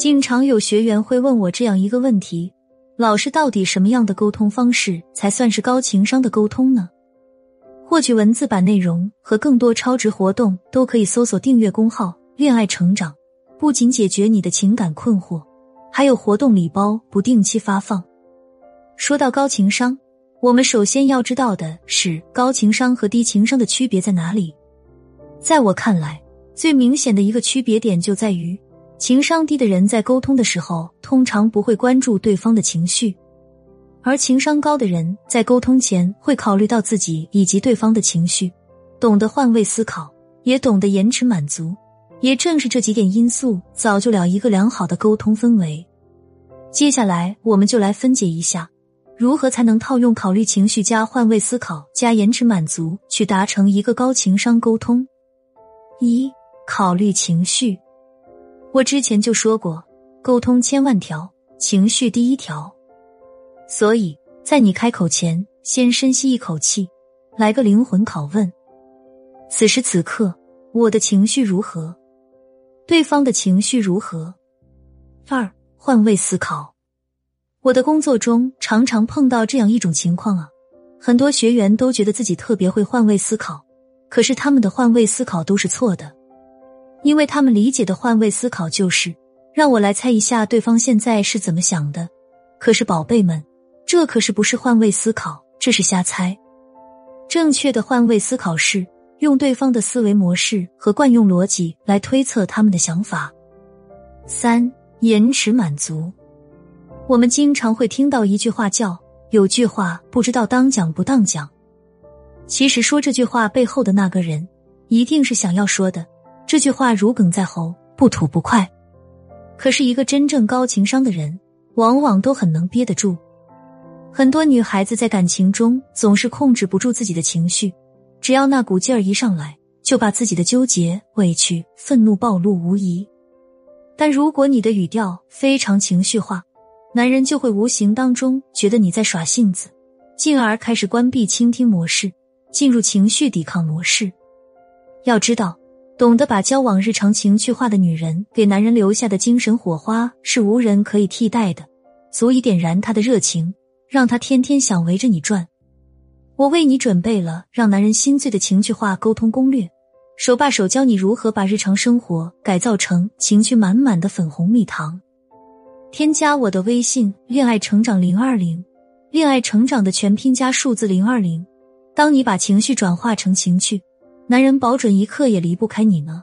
经常有学员会问我这样一个问题：老师，到底什么样的沟通方式才算是高情商的沟通呢？获取文字版内容和更多超值活动，都可以搜索订阅公号“恋爱成长”，不仅解决你的情感困惑，还有活动礼包不定期发放。说到高情商，我们首先要知道的是高情商和低情商的区别在哪里。在我看来，最明显的一个区别点就在于，情商低的人在沟通的时候，通常不会关注对方的情绪；而情商高的人在沟通前会考虑到自己以及对方的情绪，懂得换位思考，也懂得延迟满足。也正是这几点因素，造就了一个良好的沟通氛围。接下来，我们就来分解一下，如何才能套用考虑情绪加换位思考加延迟满足，去达成一个高情商沟通。一考虑情绪，我之前就说过，沟通千万条，情绪第一条。所以在你开口前，先深吸一口气，来个灵魂拷问：此时此刻，我的情绪如何？对方的情绪如何？二换位思考。我的工作中常常碰到这样一种情况啊，很多学员都觉得自己特别会换位思考。可是他们的换位思考都是错的，因为他们理解的换位思考就是让我来猜一下对方现在是怎么想的。可是宝贝们，这可是不是换位思考，这是瞎猜。正确的换位思考是用对方的思维模式和惯用逻辑来推测他们的想法。三延迟满足，我们经常会听到一句话叫“有句话不知道当讲不当讲”。其实说这句话背后的那个人，一定是想要说的这句话如鲠在喉，不吐不快。可是，一个真正高情商的人，往往都很能憋得住。很多女孩子在感情中总是控制不住自己的情绪，只要那股劲儿一上来，就把自己的纠结、委屈、愤怒暴露无遗。但如果你的语调非常情绪化，男人就会无形当中觉得你在耍性子，进而开始关闭倾听模式。进入情绪抵抗模式。要知道，懂得把交往日常情绪化的女人给男人留下的精神火花是无人可以替代的，足以点燃他的热情，让他天天想围着你转。我为你准备了让男人心醉的情绪化沟通攻略，手把手教你如何把日常生活改造成情趣满满的粉红蜜糖。添加我的微信“恋爱成长零二零”，恋爱成长的全拼加数字零二零。当你把情绪转化成情趣，男人保准一刻也离不开你呢。